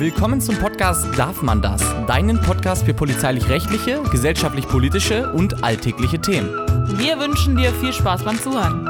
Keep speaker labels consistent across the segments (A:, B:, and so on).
A: Willkommen zum Podcast Darf man das? Deinen Podcast für polizeilich-rechtliche, gesellschaftlich-politische und alltägliche Themen.
B: Wir wünschen dir viel Spaß beim Zuhören.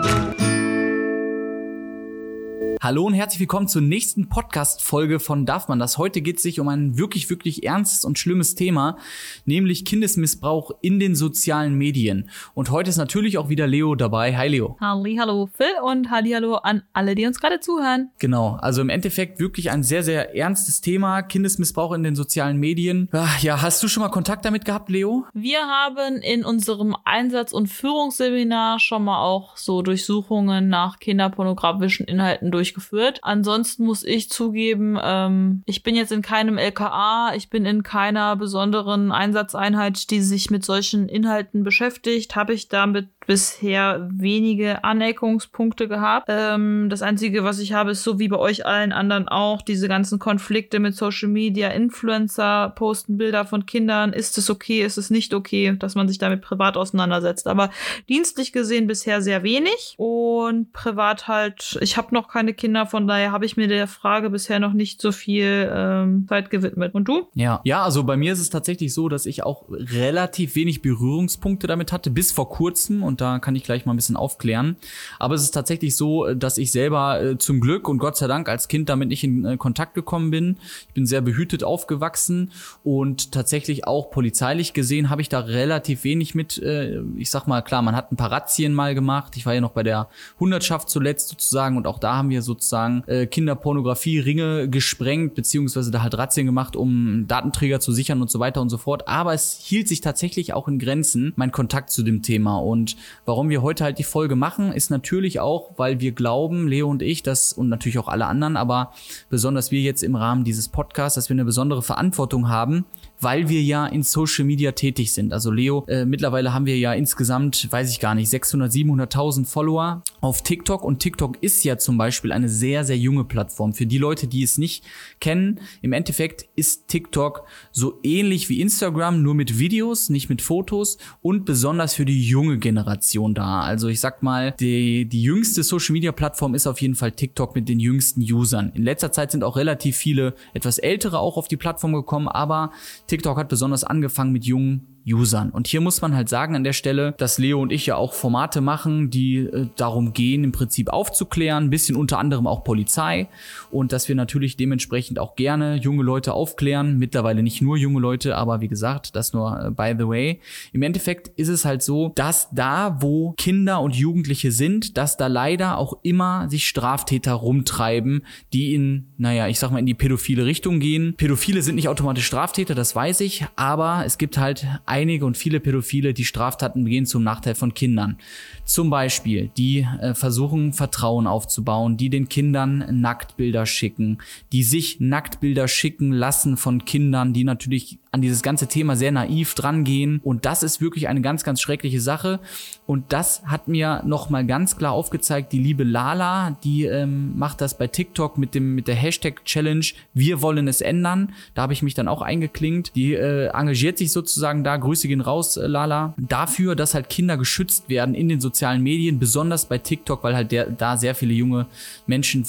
A: Hallo und herzlich willkommen zur nächsten Podcast-Folge von Darf man das? Heute geht es sich um ein wirklich, wirklich ernstes und schlimmes Thema, nämlich Kindesmissbrauch in den sozialen Medien. Und heute ist natürlich auch wieder Leo dabei. Hi Leo.
B: Halli, hallo Phil und halli, hallo an alle, die uns gerade zuhören.
A: Genau, also im Endeffekt wirklich ein sehr, sehr ernstes Thema, Kindesmissbrauch in den sozialen Medien. Ach, ja, hast du schon mal Kontakt damit gehabt, Leo?
B: Wir haben in unserem Einsatz- und Führungsseminar schon mal auch so Durchsuchungen nach kinderpornografischen Inhalten durch durchgeführt. Ansonsten muss ich zugeben, ähm, ich bin jetzt in keinem LKA, ich bin in keiner besonderen Einsatzeinheit, die sich mit solchen Inhalten beschäftigt. Habe ich damit bisher wenige Aneckungspunkte gehabt. Ähm, das Einzige, was ich habe, ist so wie bei euch allen anderen auch diese ganzen Konflikte mit Social Media, Influencer posten Bilder von Kindern. Ist es okay, ist es nicht okay, dass man sich damit privat auseinandersetzt. Aber dienstlich gesehen bisher sehr wenig und privat halt, ich habe noch keine Kinder, von daher habe ich mir der Frage bisher noch nicht so viel ähm, Zeit gewidmet. Und du?
A: Ja, ja, also bei mir ist es tatsächlich so, dass ich auch relativ wenig Berührungspunkte damit hatte, bis vor kurzem und da kann ich gleich mal ein bisschen aufklären. Aber es ist tatsächlich so, dass ich selber äh, zum Glück und Gott sei Dank als Kind damit nicht in äh, Kontakt gekommen bin. Ich bin sehr behütet aufgewachsen und tatsächlich auch polizeilich gesehen habe ich da relativ wenig mit. Äh, ich sag mal, klar, man hat ein paar Razzien mal gemacht. Ich war ja noch bei der Hundertschaft zuletzt sozusagen und auch da haben wir sozusagen äh, Kinderpornografie-Ringe gesprengt, beziehungsweise da halt Razzien gemacht, um Datenträger zu sichern und so weiter und so fort. Aber es hielt sich tatsächlich auch in Grenzen, mein Kontakt zu dem Thema. Und Warum wir heute halt die Folge machen, ist natürlich auch, weil wir glauben, Leo und ich, dass und natürlich auch alle anderen, aber besonders wir jetzt im Rahmen dieses Podcasts, dass wir eine besondere Verantwortung haben, weil wir ja in Social Media tätig sind. Also Leo, äh, mittlerweile haben wir ja insgesamt, weiß ich gar nicht, 600, 700.000 Follower auf TikTok und TikTok ist ja zum Beispiel eine sehr, sehr junge Plattform. Für die Leute, die es nicht kennen, im Endeffekt ist TikTok so ähnlich wie Instagram, nur mit Videos, nicht mit Fotos und besonders für die junge Generation da. Also ich sag mal, die, die jüngste Social Media Plattform ist auf jeden Fall TikTok mit den jüngsten Usern. In letzter Zeit sind auch relativ viele etwas ältere auch auf die Plattform gekommen, aber TikTok hat besonders angefangen mit jungen Usern. Und hier muss man halt sagen an der Stelle, dass Leo und ich ja auch Formate machen, die äh, darum gehen, im Prinzip aufzuklären, ein bisschen unter anderem auch Polizei und dass wir natürlich dementsprechend auch gerne junge Leute aufklären. Mittlerweile nicht nur junge Leute, aber wie gesagt, das nur äh, by the way. Im Endeffekt ist es halt so, dass da, wo Kinder und Jugendliche sind, dass da leider auch immer sich Straftäter rumtreiben, die in, naja, ich sag mal, in die pädophile Richtung gehen. Pädophile sind nicht automatisch Straftäter, das weiß ich, aber es gibt halt einige und viele Pädophile, die Straftaten begehen zum Nachteil von Kindern. Zum Beispiel, die äh, versuchen, Vertrauen aufzubauen, die den Kindern Nacktbilder schicken, die sich Nacktbilder schicken lassen von Kindern, die natürlich an dieses ganze Thema sehr naiv drangehen. Und das ist wirklich eine ganz, ganz schreckliche Sache. Und das hat mir nochmal ganz klar aufgezeigt, die liebe Lala, die ähm, macht das bei TikTok mit dem mit der Hashtag Challenge Wir wollen es ändern. Da habe ich mich dann auch eingeklinkt. Die äh, engagiert sich sozusagen da, Grüße gehen raus, äh, Lala, dafür, dass halt Kinder geschützt werden in den sozialen Medien, besonders bei TikTok, weil halt der, da sehr viele junge Menschen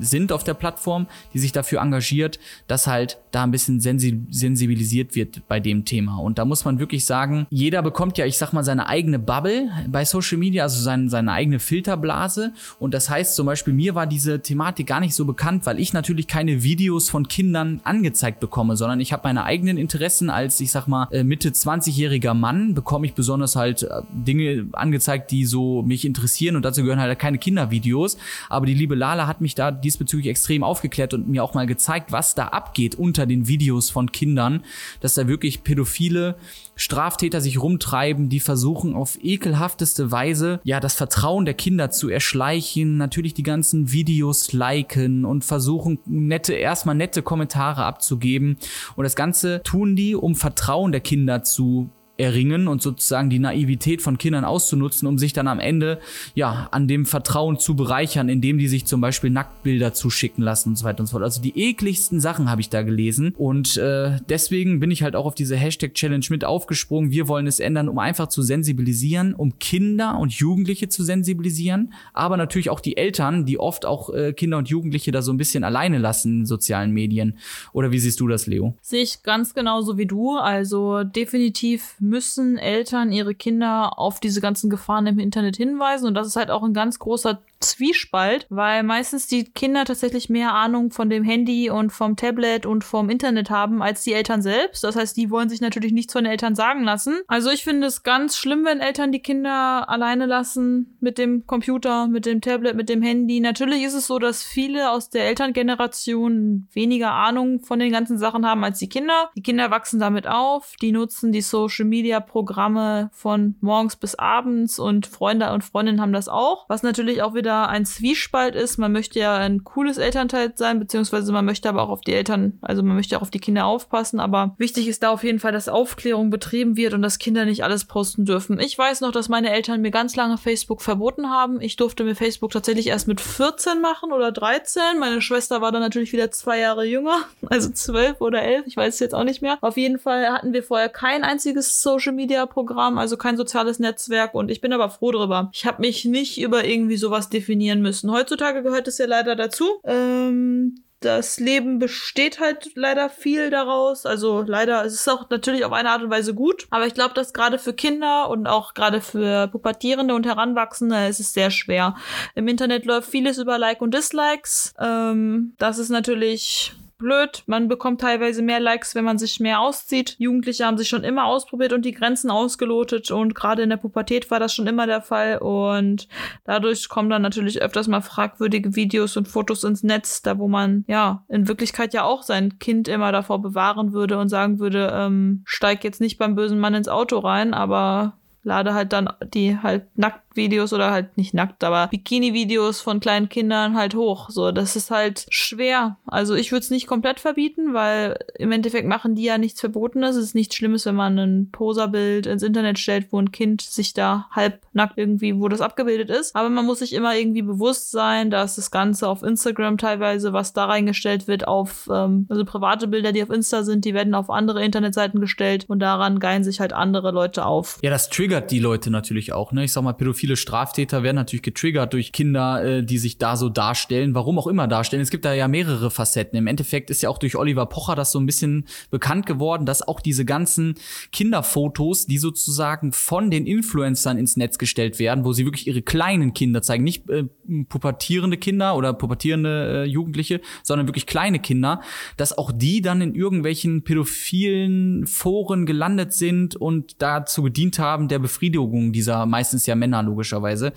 A: sind auf der Plattform, die sich dafür engagiert, dass halt da ein bisschen sensibilisiert kritisiert wird bei dem Thema. Und da muss man wirklich sagen, jeder bekommt ja, ich sag mal, seine eigene Bubble bei Social Media, also sein, seine eigene Filterblase. Und das heißt zum Beispiel, mir war diese Thematik gar nicht so bekannt, weil ich natürlich keine Videos von Kindern angezeigt bekomme, sondern ich habe meine eigenen Interessen als, ich sag mal, äh, Mitte 20-jähriger Mann, bekomme ich besonders halt äh, Dinge angezeigt, die so mich interessieren und dazu gehören halt keine Kindervideos. Aber die liebe Lala hat mich da diesbezüglich extrem aufgeklärt und mir auch mal gezeigt, was da abgeht unter den Videos von Kindern dass da wirklich pädophile Straftäter sich rumtreiben, die versuchen auf ekelhafteste Weise ja das Vertrauen der Kinder zu erschleichen, natürlich die ganzen Videos liken und versuchen nette erstmal nette Kommentare abzugeben. Und das ganze tun die, um Vertrauen der Kinder zu erringen und sozusagen die Naivität von Kindern auszunutzen, um sich dann am Ende ja an dem Vertrauen zu bereichern, indem die sich zum Beispiel Nacktbilder zuschicken lassen und so weiter und so fort. Also die ekligsten Sachen habe ich da gelesen und äh, deswegen bin ich halt auch auf diese Hashtag Challenge mit aufgesprungen. Wir wollen es ändern, um einfach zu sensibilisieren, um Kinder und Jugendliche zu sensibilisieren, aber natürlich auch die Eltern, die oft auch äh, Kinder und Jugendliche da so ein bisschen alleine lassen in sozialen Medien. Oder wie siehst du das, Leo?
B: Sehe ich ganz genauso wie du. Also definitiv müssen Eltern ihre Kinder auf diese ganzen Gefahren im Internet hinweisen. Und das ist halt auch ein ganz großer Zwiespalt, weil meistens die Kinder tatsächlich mehr Ahnung von dem Handy und vom Tablet und vom Internet haben als die Eltern selbst. Das heißt, die wollen sich natürlich nichts von den Eltern sagen lassen. Also ich finde es ganz schlimm, wenn Eltern die Kinder alleine lassen mit dem Computer, mit dem Tablet, mit dem Handy. Natürlich ist es so, dass viele aus der Elterngeneration weniger Ahnung von den ganzen Sachen haben als die Kinder. Die Kinder wachsen damit auf, die nutzen die Social Media Programme von morgens bis abends und Freunde und Freundinnen haben das auch, was natürlich auch wieder wieder ein Zwiespalt ist. Man möchte ja ein cooles Elternteil sein, beziehungsweise man möchte aber auch auf die Eltern, also man möchte auch auf die Kinder aufpassen. Aber wichtig ist da auf jeden Fall, dass Aufklärung betrieben wird und dass Kinder nicht alles posten dürfen. Ich weiß noch, dass meine Eltern mir ganz lange Facebook verboten haben. Ich durfte mir Facebook tatsächlich erst mit 14 machen oder 13. Meine Schwester war dann natürlich wieder zwei Jahre jünger, also 12 oder 11. Ich weiß es jetzt auch nicht mehr. Auf jeden Fall hatten wir vorher kein einziges Social Media Programm, also kein soziales Netzwerk und ich bin aber froh darüber. Ich habe mich nicht über irgendwie sowas definieren müssen. Heutzutage gehört es ja leider dazu. Ähm, das Leben besteht halt leider viel daraus. Also leider, es ist auch natürlich auf eine Art und Weise gut. Aber ich glaube, dass gerade für Kinder und auch gerade für Pubertierende und Heranwachsende ist es sehr schwer. Im Internet läuft vieles über Like und Dislikes. Ähm, das ist natürlich blöd. Man bekommt teilweise mehr Likes, wenn man sich mehr auszieht. Jugendliche haben sich schon immer ausprobiert und die Grenzen ausgelotet und gerade in der Pubertät war das schon immer der Fall und dadurch kommen dann natürlich öfters mal fragwürdige Videos und Fotos ins Netz, da wo man ja in Wirklichkeit ja auch sein Kind immer davor bewahren würde und sagen würde, ähm, steig jetzt nicht beim bösen Mann ins Auto rein, aber lade halt dann die halt nackt Videos oder halt nicht nackt, aber Bikini-Videos von kleinen Kindern halt hoch. So, das ist halt schwer. Also ich würde es nicht komplett verbieten, weil im Endeffekt machen die ja nichts Verbotenes. Es ist nichts Schlimmes, wenn man ein Poserbild ins Internet stellt, wo ein Kind sich da halb nackt irgendwie, wo das abgebildet ist. Aber man muss sich immer irgendwie bewusst sein, dass das Ganze auf Instagram teilweise, was da reingestellt wird, auf, ähm, also private Bilder, die auf Insta sind, die werden auf andere Internetseiten gestellt und daran geilen sich halt andere Leute auf.
A: Ja, das triggert die Leute natürlich auch, ne? Ich sag mal, Pädophilie viele Straftäter werden natürlich getriggert durch Kinder, äh, die sich da so darstellen, warum auch immer darstellen. Es gibt da ja mehrere Facetten. Im Endeffekt ist ja auch durch Oliver Pocher das so ein bisschen bekannt geworden, dass auch diese ganzen Kinderfotos, die sozusagen von den Influencern ins Netz gestellt werden, wo sie wirklich ihre kleinen Kinder zeigen, nicht äh, pubertierende Kinder oder pubertierende äh, Jugendliche, sondern wirklich kleine Kinder, dass auch die dann in irgendwelchen pädophilen Foren gelandet sind und dazu gedient haben, der Befriedigung dieser meistens ja Männer logischerweise.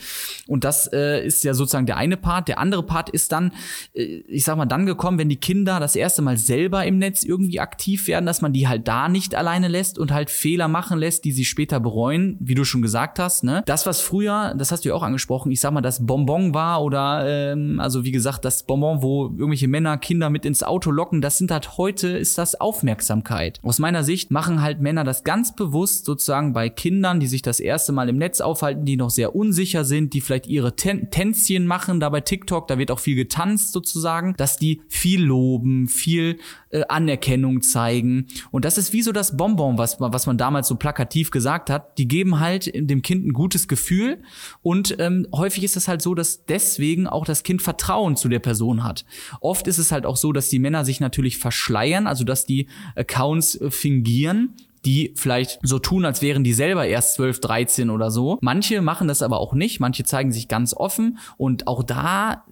A: Und das äh, ist ja sozusagen der eine Part. Der andere Part ist dann, äh, ich sag mal, dann gekommen, wenn die Kinder das erste Mal selber im Netz irgendwie aktiv werden, dass man die halt da nicht alleine lässt und halt Fehler machen lässt, die sie später bereuen, wie du schon gesagt hast. Ne? Das, was früher, das hast du ja auch angesprochen, ich sag mal, das Bonbon war oder ähm, also wie gesagt, das Bonbon, wo irgendwelche Männer Kinder mit ins Auto locken, das sind halt heute, ist das Aufmerksamkeit. Aus meiner Sicht machen halt Männer das ganz bewusst sozusagen bei Kindern, die sich das erste Mal im Netz aufhalten, die noch sehr sehr unsicher sind, die vielleicht ihre Tän Tänzchen machen, da bei TikTok, da wird auch viel getanzt sozusagen, dass die viel loben, viel äh, Anerkennung zeigen. Und das ist wie so das Bonbon, was, was man damals so plakativ gesagt hat. Die geben halt dem Kind ein gutes Gefühl und ähm, häufig ist es halt so, dass deswegen auch das Kind Vertrauen zu der Person hat. Oft ist es halt auch so, dass die Männer sich natürlich verschleiern, also dass die Accounts äh, fingieren die vielleicht so tun, als wären die selber erst 12, 13 oder so. Manche machen das aber auch nicht. Manche zeigen sich ganz offen und auch da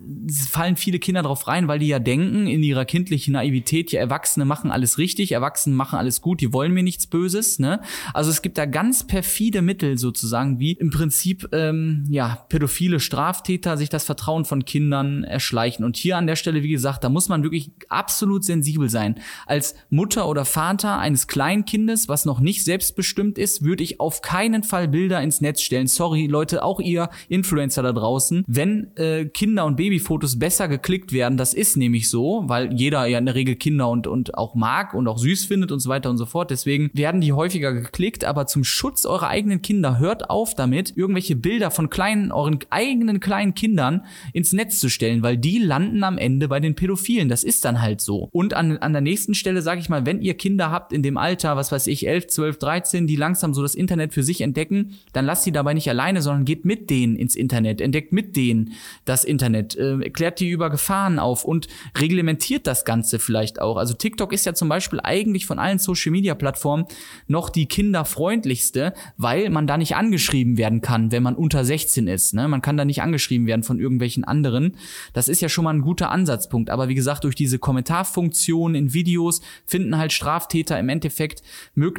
A: fallen viele Kinder drauf rein, weil die ja denken in ihrer kindlichen Naivität, ja, Erwachsene machen alles richtig, Erwachsene machen alles gut, die wollen mir nichts Böses. Ne? Also es gibt da ganz perfide Mittel sozusagen, wie im Prinzip ähm, ja pädophile Straftäter sich das Vertrauen von Kindern erschleichen. Und hier an der Stelle, wie gesagt, da muss man wirklich absolut sensibel sein. Als Mutter oder Vater eines Kleinkindes, was was noch nicht selbstbestimmt ist, würde ich auf keinen Fall Bilder ins Netz stellen. Sorry, Leute, auch ihr Influencer da draußen. Wenn äh, Kinder- und Babyfotos besser geklickt werden, das ist nämlich so, weil jeder ja in der Regel Kinder und, und auch mag und auch süß findet und so weiter und so fort. Deswegen werden die häufiger geklickt, aber zum Schutz eurer eigenen Kinder hört auf damit, irgendwelche Bilder von kleinen, euren eigenen kleinen Kindern ins Netz zu stellen, weil die landen am Ende bei den Pädophilen. Das ist dann halt so. Und an, an der nächsten Stelle sage ich mal, wenn ihr Kinder habt in dem Alter, was weiß ich, 11, 12, 13, die langsam so das Internet für sich entdecken, dann lasst sie dabei nicht alleine, sondern geht mit denen ins Internet, entdeckt mit denen das Internet, äh, klärt die über Gefahren auf und reglementiert das Ganze vielleicht auch. Also TikTok ist ja zum Beispiel eigentlich von allen Social Media Plattformen noch die kinderfreundlichste, weil man da nicht angeschrieben werden kann, wenn man unter 16 ist. Ne? Man kann da nicht angeschrieben werden von irgendwelchen anderen. Das ist ja schon mal ein guter Ansatzpunkt. Aber wie gesagt, durch diese Kommentarfunktion in Videos finden halt Straftäter im Endeffekt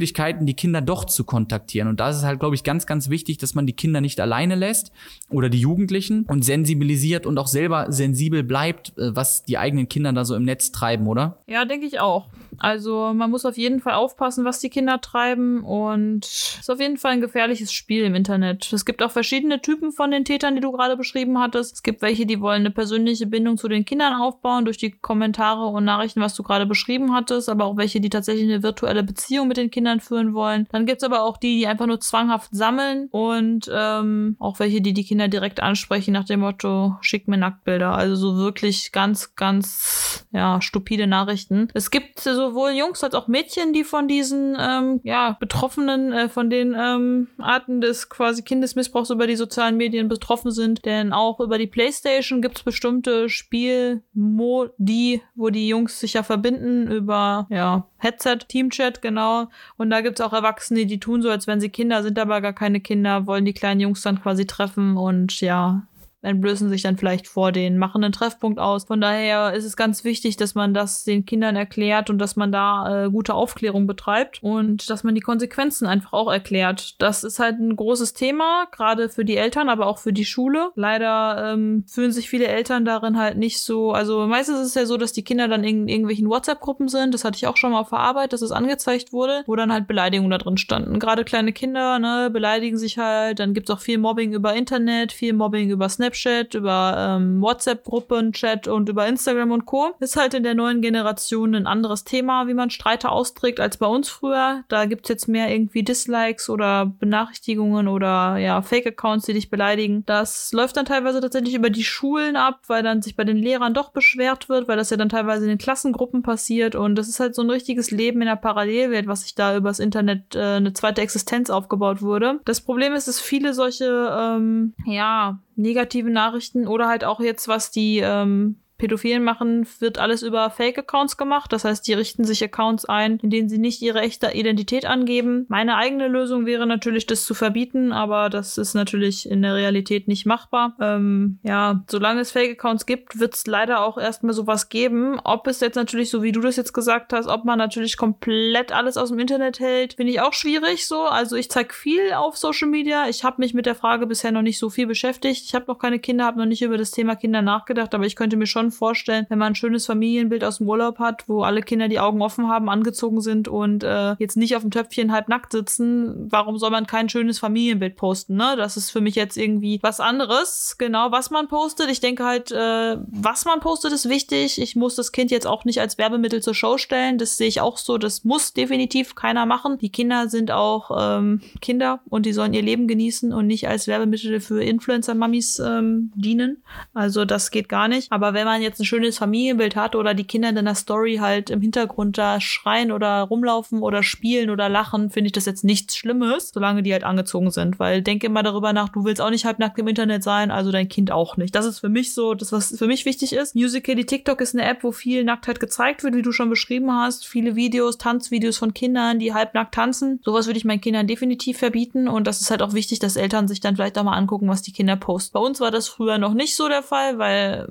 A: Möglichkeiten, die Kinder doch zu kontaktieren. Und da ist es halt, glaube ich, ganz, ganz wichtig, dass man die Kinder nicht alleine lässt oder die Jugendlichen und sensibilisiert und auch selber sensibel bleibt, äh, was die eigenen Kinder da so im Netz treiben, oder?
B: Ja, denke ich auch. Also man muss auf jeden Fall aufpassen, was die Kinder treiben und es ist auf jeden Fall ein gefährliches Spiel im Internet. Es gibt auch verschiedene Typen von den Tätern, die du gerade beschrieben hattest. Es gibt welche, die wollen eine persönliche Bindung zu den Kindern aufbauen durch die Kommentare und Nachrichten, was du gerade beschrieben hattest, aber auch welche, die tatsächlich eine virtuelle Beziehung mit den Kindern führen wollen. Dann gibt es aber auch die, die einfach nur zwanghaft sammeln und ähm, auch welche, die die Kinder direkt ansprechen nach dem Motto, schick mir Nacktbilder. Also so wirklich ganz, ganz, ja, stupide Nachrichten. Es gibt sowohl Jungs als auch Mädchen, die von diesen, ähm, ja, Betroffenen, äh, von den ähm, Arten des quasi Kindesmissbrauchs über die sozialen Medien betroffen sind. Denn auch über die Playstation gibt es bestimmte Spielmodi, wo die Jungs sich ja verbinden über, ja, Headset, Teamchat, genau. Da gibt's auch Erwachsene, die tun so, als wenn sie Kinder sind, aber gar keine Kinder, wollen die kleinen Jungs dann quasi treffen und ja, entblößen sich dann vielleicht vor den, machen einen Treffpunkt aus. Von daher ist es ganz wichtig, dass man das den Kindern erklärt und dass man da äh, gute Aufklärung betreibt und dass man die Konsequenzen einfach auch erklärt. Das ist halt ein großes Thema, gerade für die Eltern, aber auch für die Schule. Leider ähm, fühlen sich viele Eltern darin halt nicht so, also meistens ist es ja so, dass die Kinder dann in irgendwelchen WhatsApp-Gruppen sind. Das hatte ich auch schon mal auf der Arbeit, dass es angezeigt wurde, wo dann halt Beleidigungen da drin standen. Gerade kleine Kinder, ne, beleidigen sich halt. Dann gibt's auch viel Mobbing über Internet, viel Mobbing über Snapchat Snapchat, über ähm, WhatsApp-Gruppen, Chat und über Instagram und Co. Ist halt in der neuen Generation ein anderes Thema, wie man Streite austrägt, als bei uns früher. Da gibt's jetzt mehr irgendwie Dislikes oder Benachrichtigungen oder ja, Fake-Accounts, die dich beleidigen. Das läuft dann teilweise tatsächlich über die Schulen ab, weil dann sich bei den Lehrern doch beschwert wird, weil das ja dann teilweise in den Klassengruppen passiert und das ist halt so ein richtiges Leben in der Parallelwelt, was sich da übers Internet äh, eine zweite Existenz aufgebaut wurde. Das Problem ist, dass viele solche ähm, ja negative Nachrichten oder halt auch jetzt, was die ähm, Pädophilen machen, wird alles über Fake-Accounts gemacht. Das heißt, die richten sich Accounts ein, in denen sie nicht ihre echte Identität angeben. Meine eigene Lösung wäre natürlich, das zu verbieten, aber das ist natürlich in der Realität nicht machbar. Ähm, ja, solange es Fake-Accounts gibt, wird es leider auch erstmal sowas geben. Ob es jetzt natürlich, so wie du das jetzt gesagt hast, ob man natürlich komplett alles aus dem Internet hält, finde ich auch schwierig so. Also ich zeige viel auf Social Media. Ich habe mich mit der Frage bisher noch nicht so viel beschäftigt. Ich habe noch keine Kinder, habe noch nicht über das Thema Kinder nachgedacht, aber ich könnte mir schon vorstellen, wenn man ein schönes Familienbild aus dem Urlaub hat, wo alle Kinder die Augen offen haben, angezogen sind und äh, jetzt nicht auf dem Töpfchen halb nackt sitzen, warum soll man kein schönes Familienbild posten, ne? Das ist für mich jetzt irgendwie was anderes. Genau, was man postet. Ich denke halt, äh, was man postet, ist wichtig. Ich muss das Kind jetzt auch nicht als Werbemittel zur Show stellen. Das sehe ich auch so. Das muss definitiv keiner machen. Die Kinder sind auch ähm, Kinder und die sollen ihr Leben genießen und nicht als Werbemittel für Influencer-Mamis ähm, dienen. Also das geht gar nicht. Aber wenn man jetzt ein schönes Familienbild hat oder die Kinder in der Story halt im Hintergrund da schreien oder rumlaufen oder spielen oder lachen, finde ich das jetzt nichts Schlimmes, solange die halt angezogen sind. Weil denke immer darüber nach, du willst auch nicht halbnackt im Internet sein, also dein Kind auch nicht. Das ist für mich so, das, was für mich wichtig ist. Musical.ly TikTok ist eine App, wo viel Nacktheit gezeigt wird, wie du schon beschrieben hast. Viele Videos, Tanzvideos von Kindern, die halbnackt tanzen. Sowas würde ich meinen Kindern definitiv verbieten. Und das ist halt auch wichtig, dass Eltern sich dann vielleicht auch mal angucken, was die Kinder posten. Bei uns war das früher noch nicht so der Fall, weil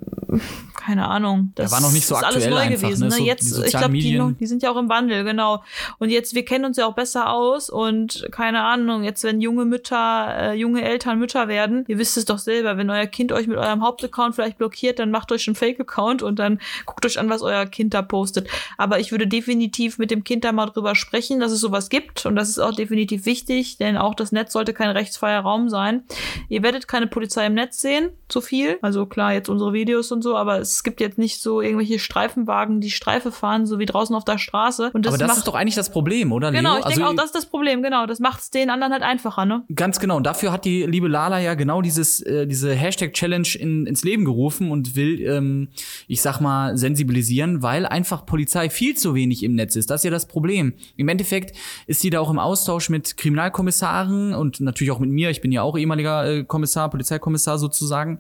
B: keine Ahnung.
A: Das war noch nicht so
B: ist
A: aktuell
B: alles neu
A: einfach,
B: gewesen.
A: ne?
B: Ne?
A: So
B: Jetzt,
A: die
B: ich glaube, die, die sind ja auch im Wandel, genau. Und jetzt, wir kennen uns ja auch besser aus und keine Ahnung, jetzt wenn junge Mütter, äh, junge Eltern Mütter werden, ihr wisst es doch selber, wenn euer Kind euch mit eurem Hauptaccount vielleicht blockiert, dann macht euch einen Fake-Account und dann guckt euch an, was euer Kind da postet. Aber ich würde definitiv mit dem Kind da mal drüber sprechen, dass es sowas gibt und das ist auch definitiv wichtig, denn auch das Netz sollte kein rechtsfreier Raum sein. Ihr werdet keine Polizei im Netz sehen, so viel. Also klar, jetzt unsere Videos und so, aber es gibt jetzt nicht so irgendwelche Streifenwagen, die Streife fahren, so wie draußen auf der Straße. Und das
A: Aber das
B: macht
A: ist doch eigentlich das Problem, oder?
B: Genau,
A: Leo?
B: ich
A: Also,
B: denke auch, das ist das Problem, genau. Das macht es den anderen halt einfacher, ne?
A: Ganz genau. Und dafür hat die liebe Lala ja genau dieses, äh, diese Hashtag-Challenge in, ins Leben gerufen und will, ähm, ich sag mal, sensibilisieren, weil einfach Polizei viel zu wenig im Netz ist. Das ist ja das Problem. Im Endeffekt ist sie da auch im Austausch mit Kriminalkommissaren und natürlich auch mit mir. Ich bin ja auch ehemaliger äh, Kommissar, Polizeikommissar sozusagen.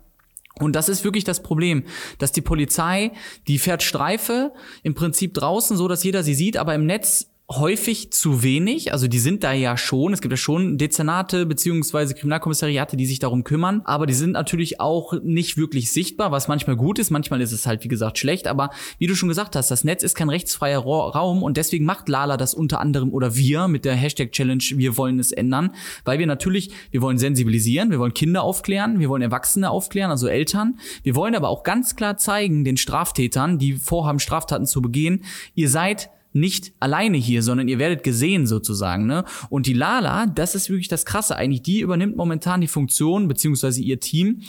A: Und das ist wirklich das Problem, dass die Polizei, die fährt Streife im Prinzip draußen, so dass jeder sie sieht, aber im Netz häufig zu wenig. Also die sind da ja schon. Es gibt ja schon Dezernate beziehungsweise Kriminalkommissariate, die sich darum kümmern. Aber die sind natürlich auch nicht wirklich sichtbar, was manchmal gut ist. Manchmal ist es halt, wie gesagt, schlecht. Aber wie du schon gesagt hast, das Netz ist kein rechtsfreier Ra- Raum und deswegen macht Lala das unter anderem oder wir mit der Hashtag-Challenge, wir wollen es ändern. Weil wir natürlich, wir wollen sensibilisieren, wir wollen Kinder aufklären, wir wollen Erwachsene aufklären, also Eltern. Wir wollen aber auch ganz klar zeigen den Straftätern, die vorhaben, Straftaten zu begehen, ihr seid nicht alleine hier, sondern ihr werdet gesehen sozusagen, ne? Und die Lala, das ist wirklich das Krasse eigentlich, die übernimmt momentan die Funktion, beziehungsweise ihr Team,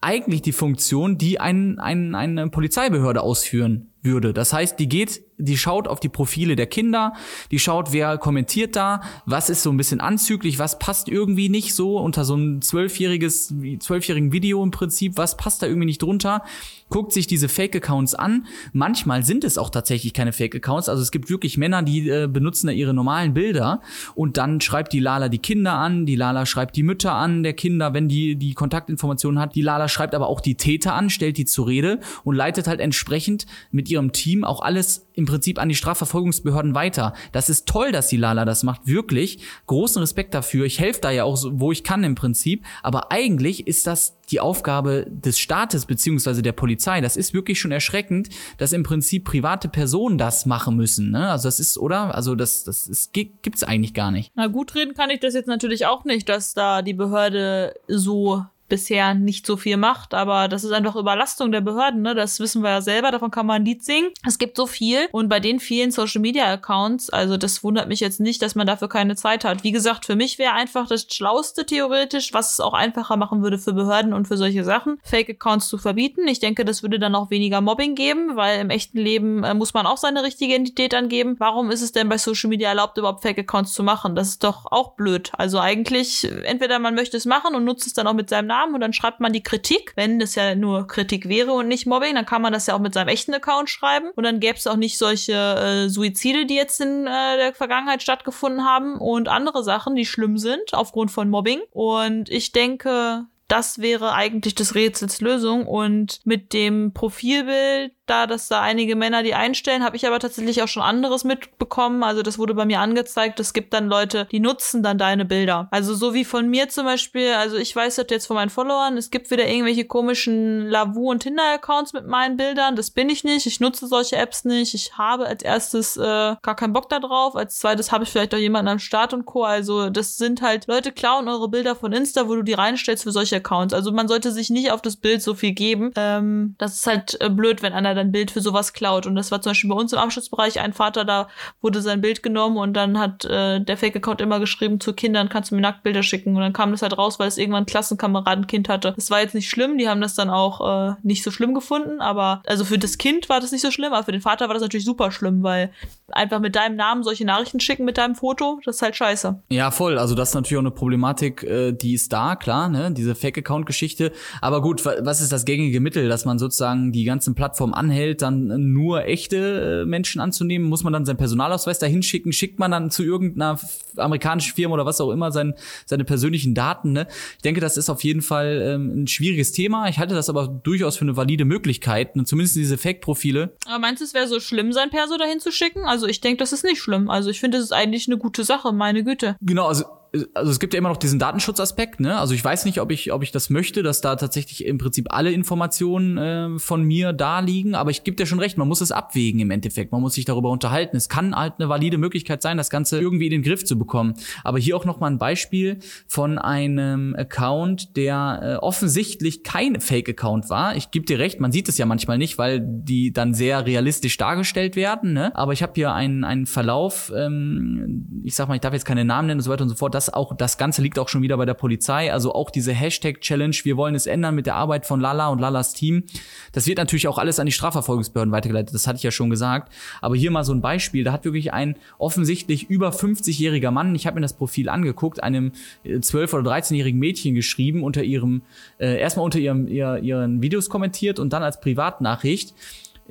A: eigentlich die Funktion, die ein, ein, eine Polizeibehörde ausführen würde. Das heißt, die geht, die schaut auf die Profile der Kinder, die schaut, wer kommentiert da, was ist so ein bisschen anzüglich, was passt irgendwie nicht so unter so ein zwölfjähriges, zwölfjährigen Video im Prinzip, was passt da irgendwie nicht drunter, guckt sich diese Fake-Accounts an. Manchmal sind es auch tatsächlich keine Fake-Accounts, also es gibt wirklich Männer, die äh, benutzen da ihre normalen Bilder und dann schreibt die Lala die Kinder an, die Lala schreibt die Mütter an der Kinder, wenn die die Kontaktinformationen hat. Die Lala schreibt aber auch die Täter an, stellt die zur Rede und leitet halt entsprechend mit ihrem Team auch alles im Prinzip an die Strafverfolgungsbehörden weiter. Das ist toll, dass die Lala das macht, wirklich. Großen Respekt dafür. Ich helfe da ja auch, so, wo ich kann im Prinzip. Aber eigentlich ist das die Aufgabe des Staates beziehungsweise der Polizei. Das ist wirklich schon erschreckend, dass im Prinzip private Personen das machen müssen. Ne? Also das ist, oder? Also das, das ist, gi- gibt's eigentlich gar nicht.
B: Na gut reden kann ich das jetzt natürlich auch nicht, dass da die Behörde so bisher nicht so viel macht, aber das ist einfach Überlastung der Behörden, ne? Das wissen wir ja selber, davon kann man ein Lied singen. Es gibt so viel und bei den vielen Social Media Accounts, also das wundert mich jetzt nicht, dass man dafür keine Zeit hat. Wie gesagt, für mich wäre einfach das Schlauste theoretisch, was es auch einfacher machen würde für Behörden und für solche Sachen, Fake Accounts zu verbieten. Ich denke, das würde dann auch weniger Mobbing geben, weil im echten Leben äh, muss man auch seine richtige Identität angeben. Warum ist es denn bei Social Media erlaubt, überhaupt Fake Accounts zu machen? Das ist doch auch blöd. Also eigentlich, äh, entweder man möchte es machen und nutzt es dann auch mit seinem Namen und dann schreibt man die Kritik. Wenn das ja nur Kritik wäre und nicht Mobbing, dann kann man das ja auch mit seinem echten Account schreiben und dann gäbe es auch nicht solche äh, Suizide, die jetzt in äh, der Vergangenheit stattgefunden haben und andere Sachen, die schlimm sind aufgrund von Mobbing. Und ich denke, das wäre eigentlich des Rätsels Lösung. Und mit dem Profilbild, da dass da einige Männer die einstellen, habe ich aber tatsächlich auch schon anderes mitbekommen. Also das wurde bei mir angezeigt. Es gibt dann Leute, die nutzen dann deine Bilder. Also so wie von mir zum Beispiel. Also ich weiß das jetzt von meinen Followern. Es gibt wieder irgendwelche komischen Lavu und Tinder-Accounts mit meinen Bildern. Das bin ich nicht. Ich nutze solche Apps nicht. Ich habe als erstes äh, gar keinen Bock da drauf. Als zweites habe ich vielleicht auch jemanden am Start und Co. Also das sind halt Leute klauen eure Bilder von Insta, wo du die reinstellst für solche Accounts. Also man sollte sich nicht auf das Bild so viel geben. Ähm, das ist halt äh, blöd, wenn einer dein Bild für sowas klaut. Und das war zum Beispiel bei uns im Abschlussbereich ein Vater, da wurde sein Bild genommen und dann hat äh, der Fake-Account immer geschrieben zu Kindern, kannst du mir Nacktbilder schicken. Und dann kam das halt raus, weil es irgendwann ein Klassenkameradenkind hatte. Das war jetzt nicht schlimm, die haben das dann auch äh, nicht so schlimm gefunden, aber also für das Kind war das nicht so schlimm, aber für den Vater war das natürlich super schlimm, weil einfach mit deinem Namen solche Nachrichten schicken mit deinem Foto, das ist halt scheiße.
A: Ja, voll. Also das ist natürlich auch eine Problematik, äh, die ist da, klar, ne? Diese Fake-Account-Geschichte. Aber gut, wa- was ist das gängige Mittel, dass man sozusagen die ganzen Plattformen anhält, dann nur echte äh, Menschen anzunehmen? Muss man dann seinen Personalausweis dahin schicken? Schickt man dann zu irgendeiner amerikanischen Firma oder was auch immer sein, seine persönlichen Daten? Ne? Ich denke, das ist auf jeden Fall ähm, ein schwieriges Thema. Ich halte das aber durchaus für eine valide Möglichkeit. Und zumindest diese Fake-Profile.
B: Aber meinst du, es wäre so schlimm, sein Perso dahin zu schicken? Also ich denke, das ist nicht schlimm. Also ich finde, das ist eigentlich eine gute Sache, meine Güte.
A: Genau, also also es gibt ja immer noch diesen Datenschutzaspekt, ne? Also ich weiß nicht, ob ich, ob ich das möchte, dass da tatsächlich im Prinzip alle Informationen äh, von mir da liegen, aber ich gebe dir schon recht, man muss es abwägen im Endeffekt. Man muss sich darüber unterhalten. Es kann halt eine valide Möglichkeit sein, das Ganze irgendwie in den Griff zu bekommen. Aber hier auch noch mal ein Beispiel von einem Account, der äh, offensichtlich kein Fake-Account war. Ich gebe dir recht, man sieht es ja manchmal nicht, weil die dann sehr realistisch dargestellt werden, ne? Aber ich habe hier einen, einen Verlauf, ähm, ich sag mal, ich darf jetzt keine Namen nennen und so weiter und so fort. Das auch, das Ganze liegt auch schon wieder bei der Polizei. Also auch diese Hashtag-Challenge, wir wollen es ändern mit der Arbeit von Lala und Lalas Team. Das wird natürlich auch alles an die Strafverfolgungsbehörden weitergeleitet. Das hatte ich ja schon gesagt. Aber hier mal so ein Beispiel. Da hat wirklich ein offensichtlich über 50-jähriger Mann, ich habe mir das Profil angeguckt, einem 12- oder 13-jährigen Mädchen geschrieben, unter ihrem, äh, erstmal unter ihrem, ihr, ihren Videos kommentiert und dann als Privatnachricht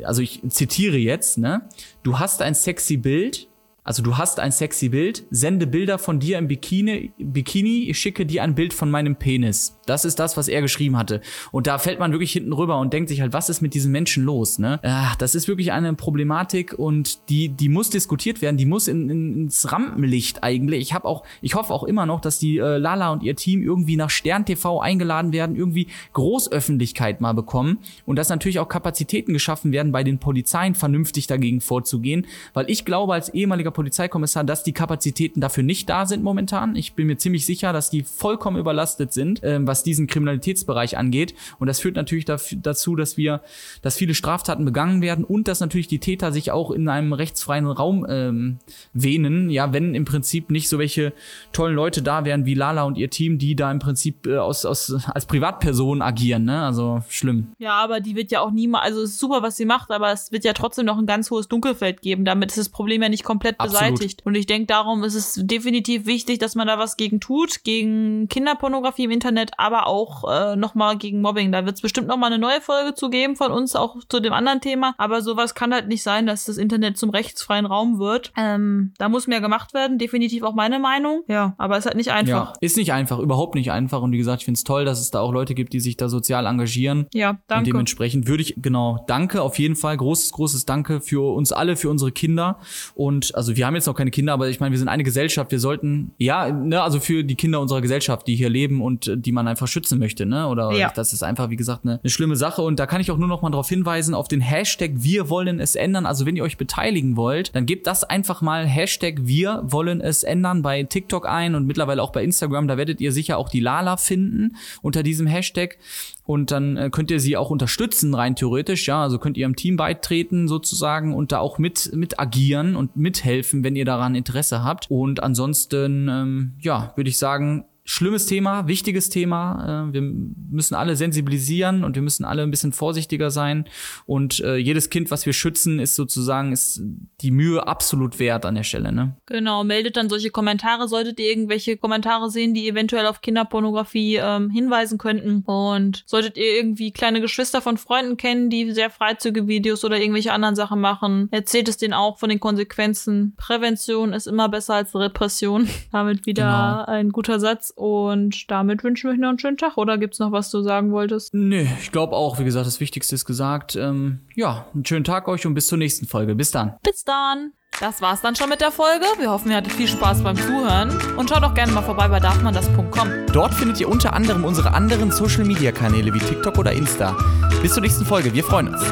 A: also ich zitiere jetzt, ne? Du hast ein sexy Bild, also du hast ein sexy Bild, sende Bilder von dir im Bikini, Bikini, ich schicke dir ein Bild von meinem Penis. Das ist das, was er geschrieben hatte. Und da fällt man wirklich hinten rüber und denkt sich halt, was ist mit diesen Menschen los, ne? Ach, das ist wirklich eine Problematik und die, die muss diskutiert werden, die muss in, in, ins Rampenlicht eigentlich. Ich habe auch, ich hoffe auch immer noch, dass die äh, Lala und ihr Team irgendwie nach Stern TV eingeladen werden, irgendwie Großöffentlichkeit mal bekommen und dass natürlich auch Kapazitäten geschaffen werden, bei den Polizeien vernünftig dagegen vorzugehen, weil ich glaube als ehemaliger Polizeikommissar, dass die Kapazitäten dafür nicht da sind momentan. Ich bin mir ziemlich sicher, dass die vollkommen überlastet sind, äh, was diesen Kriminalitätsbereich angeht. Und das führt natürlich dazu, dass wir, dass viele Straftaten begangen werden und dass natürlich die Täter sich auch in einem rechtsfreien Raum ähm, wähnen. Ja, wenn im Prinzip nicht so welche tollen Leute da wären wie Lala und ihr Team, die da im Prinzip äh, aus, aus, als Privatpersonen agieren. Ne? Also schlimm.
B: Ja, aber die wird ja auch niemals, also es ist super, was sie macht, aber es wird ja trotzdem noch ein ganz hohes Dunkelfeld geben. Damit ist das Problem ja nicht komplett beseitigt. Und ich denke, darum ist es definitiv wichtig, dass man da was gegen tut, gegen Kinderpornografie im Internet, aber auch äh, nochmal gegen Mobbing. Da wird es bestimmt nochmal eine neue Folge zu geben von uns, auch zu dem anderen Thema. Aber sowas kann halt nicht sein, dass das Internet zum rechtsfreien Raum wird. Ähm, da muss mehr gemacht werden, definitiv auch meine Meinung. Ja, aber es ist halt nicht einfach.
A: Ja, ist nicht einfach, überhaupt nicht einfach. Und wie gesagt, ich finde es toll, dass es da auch Leute gibt, die sich da sozial engagieren.
B: Ja, danke.
A: Und dementsprechend würde ich, genau, danke auf jeden Fall, großes, großes Danke für uns alle, für unsere Kinder. Und also wir haben jetzt noch keine Kinder, aber ich meine, wir sind eine Gesellschaft. Wir sollten, ja, ne, also für die Kinder unserer Gesellschaft, die hier leben und äh, die man einfach schützen möchte, ne? Oder ja. das ist einfach, wie gesagt, eine, eine schlimme Sache. Und da kann ich auch nur noch mal darauf hinweisen, auf den Hashtag Wir wollen es ändern. Also wenn ihr euch beteiligen wollt, dann gebt das einfach mal Hashtag Wir wollen es ändern bei TikTok ein und mittlerweile auch bei Instagram. Da werdet ihr sicher auch die Lala finden unter diesem Hashtag und dann äh, könnt ihr sie auch unterstützen rein theoretisch, ja, also könnt ihr im Team beitreten sozusagen und da auch mit mit agieren und mithelfen, wenn ihr daran Interesse habt. Und ansonsten ähm, ja, würde ich sagen, schlimmes Thema, wichtiges Thema. Äh, wir müssen alle sensibilisieren und wir müssen alle ein bisschen vorsichtiger sein. Und äh, jedes Kind, was wir schützen, ist sozusagen ist die Mühe absolut wert an der Stelle. Ne?
B: Genau, meldet dann solche Kommentare, solltet ihr irgendwelche Kommentare sehen, die eventuell auf Kinderpornografie ähm, hinweisen könnten. Und solltet ihr irgendwie kleine Geschwister von Freunden kennen, die sehr Freizüge-Videos oder irgendwelche anderen Sachen machen, erzählt es denen auch von den Konsequenzen. Prävention ist immer besser als Repression. Damit wieder genau. ein guter Satz. Und damit wünschen wir euch noch einen schönen Tag. Oder gibt es noch was du sagen wolltest?
A: Nee, ich glaube auch, wie gesagt, das Wichtigste ist gesagt. Ähm, ja, einen schönen Tag euch und bis zur nächsten Folge. Bis dann.
B: Bis dann. Das war's dann schon mit der Folge. Wir hoffen, ihr hattet viel Spaß beim Zuhören. Und schaut doch gerne mal vorbei bei darfmandas.com.
A: Dort findet ihr unter anderem unsere anderen Social Media Kanäle wie TikTok oder Insta. Bis zur nächsten Folge. Wir freuen uns.